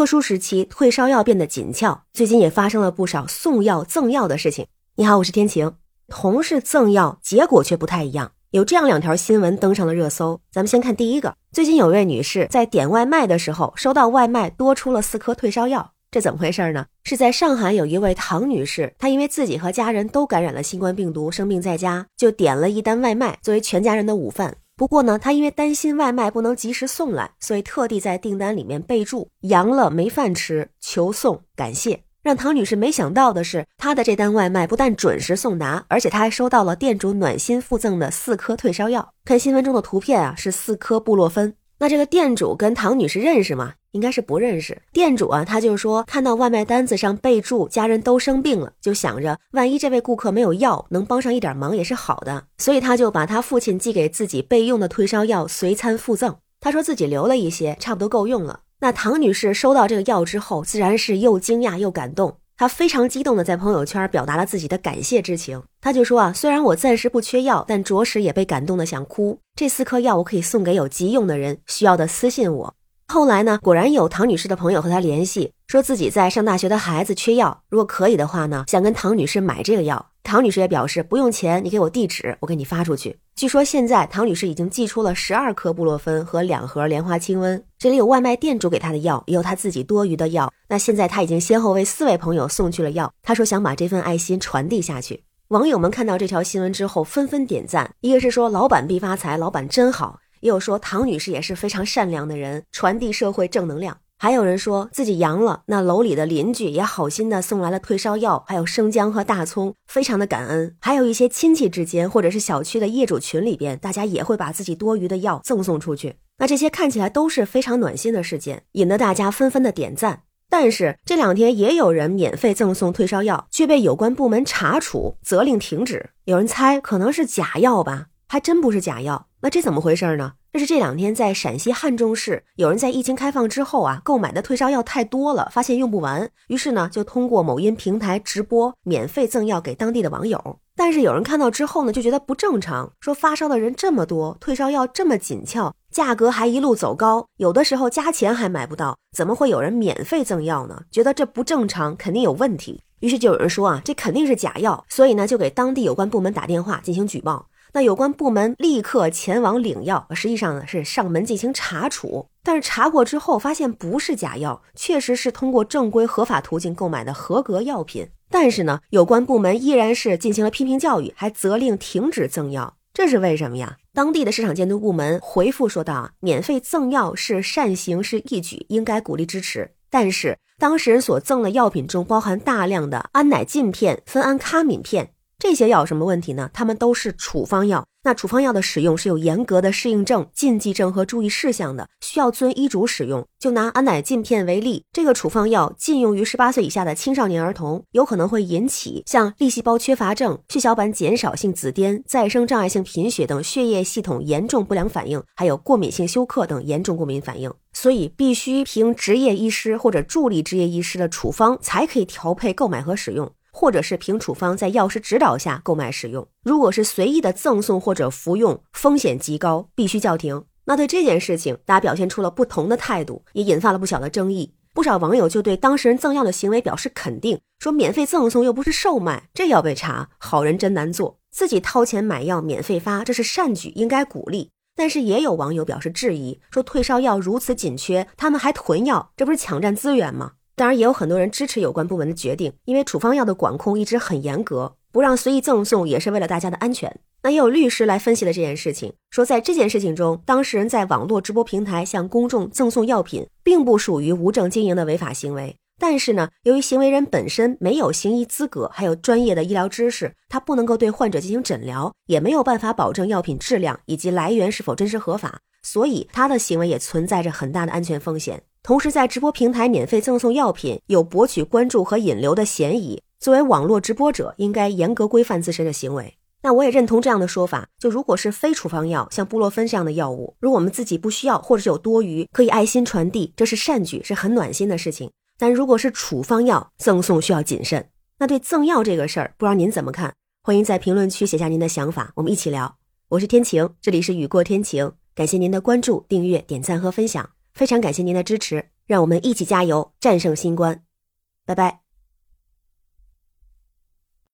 特殊时期退烧药变得紧俏，最近也发生了不少送药赠药的事情。你好，我是天晴。同是赠药，结果却不太一样。有这样两条新闻登上了热搜。咱们先看第一个，最近有位女士在点外卖的时候，收到外卖多出了四颗退烧药，这怎么回事呢？是在上海有一位唐女士，她因为自己和家人都感染了新冠病毒，生病在家，就点了一单外卖作为全家人的午饭。不过呢，他因为担心外卖不能及时送来，所以特地在订单里面备注“阳了没饭吃，求送，感谢”。让唐女士没想到的是，她的这单外卖不但准时送达，而且她还收到了店主暖心附赠的四颗退烧药。看新闻中的图片啊，是四颗布洛芬。那这个店主跟唐女士认识吗？应该是不认识。店主啊，他就说看到外卖单子上备注家人都生病了，就想着万一这位顾客没有药，能帮上一点忙也是好的，所以他就把他父亲寄给自己备用的退烧药随餐附赠。他说自己留了一些，差不多够用了。那唐女士收到这个药之后，自然是又惊讶又感动。她非常激动的在朋友圈表达了自己的感谢之情。她就说啊，虽然我暂时不缺药，但着实也被感动的想哭。这四颗药我可以送给有急用的人，需要的私信我。后来呢，果然有唐女士的朋友和她联系，说自己在上大学的孩子缺药，如果可以的话呢，想跟唐女士买这个药。唐女士也表示不用钱，你给我地址，我给你发出去。据说现在唐女士已经寄出了十二颗布洛芬和两盒莲花清瘟，这里有外卖店主给她的药，也有她自己多余的药。那现在她已经先后为四位朋友送去了药，她说想把这份爱心传递下去。网友们看到这条新闻之后纷纷点赞，一个是说老板必发财，老板真好。也有说唐女士也是非常善良的人，传递社会正能量。还有人说自己阳了，那楼里的邻居也好心的送来了退烧药，还有生姜和大葱，非常的感恩。还有一些亲戚之间，或者是小区的业主群里边，大家也会把自己多余的药赠送出去。那这些看起来都是非常暖心的事件，引得大家纷纷的点赞。但是这两天也有人免费赠送退烧药，却被有关部门查处，责令停止。有人猜可能是假药吧？还真不是假药。那这怎么回事呢？这是这两天在陕西汉中市，有人在疫情开放之后啊，购买的退烧药太多了，发现用不完，于是呢就通过某音平台直播免费赠药给当地的网友。但是有人看到之后呢，就觉得不正常，说发烧的人这么多，退烧药这么紧俏，价格还一路走高，有的时候加钱还买不到，怎么会有人免费赠药呢？觉得这不正常，肯定有问题。于是就有人说啊，这肯定是假药，所以呢就给当地有关部门打电话进行举报。那有关部门立刻前往领药，实际上呢是上门进行查处。但是查过之后发现不是假药，确实是通过正规合法途径购买的合格药品。但是呢，有关部门依然是进行了批评教育，还责令停止赠药。这是为什么呀？当地的市场监督部门回复说道：“，免费赠药是善行，是义举，应该鼓励支持。但是当事人所赠的药品中包含大量的安乃近片、芬安咖敏片。”这些药有什么问题呢？它们都是处方药，那处方药的使用是有严格的适应症、禁忌症和注意事项的，需要遵医嘱使用。就拿安乃近片为例，这个处方药禁用于十八岁以下的青少年儿童，有可能会引起像粒细胞缺乏症、血小板减少性紫癜、再生障碍性贫血等血液系统严重不良反应，还有过敏性休克等严重过敏反应，所以必须凭执业医师或者助理执业医师的处方才可以调配购买和使用。或者是凭处方在药师指导下购买使用，如果是随意的赠送或者服用，风险极高，必须叫停。那对这件事情，大家表现出了不同的态度，也引发了不小的争议。不少网友就对当事人赠药的行为表示肯定，说免费赠送又不是售卖，这要被查，好人真难做。自己掏钱买药免费发，这是善举，应该鼓励。但是也有网友表示质疑，说退烧药如此紧缺，他们还囤药，这不是抢占资源吗？当然，也有很多人支持有关部门的决定，因为处方药的管控一直很严格，不让随意赠送也是为了大家的安全。那也有律师来分析了这件事情，说在这件事情中，当事人在网络直播平台向公众赠送药品，并不属于无证经营的违法行为。但是呢，由于行为人本身没有行医资格，还有专业的医疗知识，他不能够对患者进行诊疗，也没有办法保证药品质量以及来源是否真实合法，所以他的行为也存在着很大的安全风险。同时，在直播平台免费赠送药品，有博取关注和引流的嫌疑。作为网络直播者，应该严格规范自身的行为。那我也认同这样的说法。就如果是非处方药，像布洛芬这样的药物，如果我们自己不需要，或者是有多余，可以爱心传递，这是善举，是很暖心的事情。但如果是处方药，赠送需要谨慎。那对赠药这个事儿，不知道您怎么看？欢迎在评论区写下您的想法，我们一起聊。我是天晴，这里是雨过天晴，感谢您的关注、订阅、点赞和分享。非常感谢您的支持，让我们一起加油，战胜新冠。拜拜。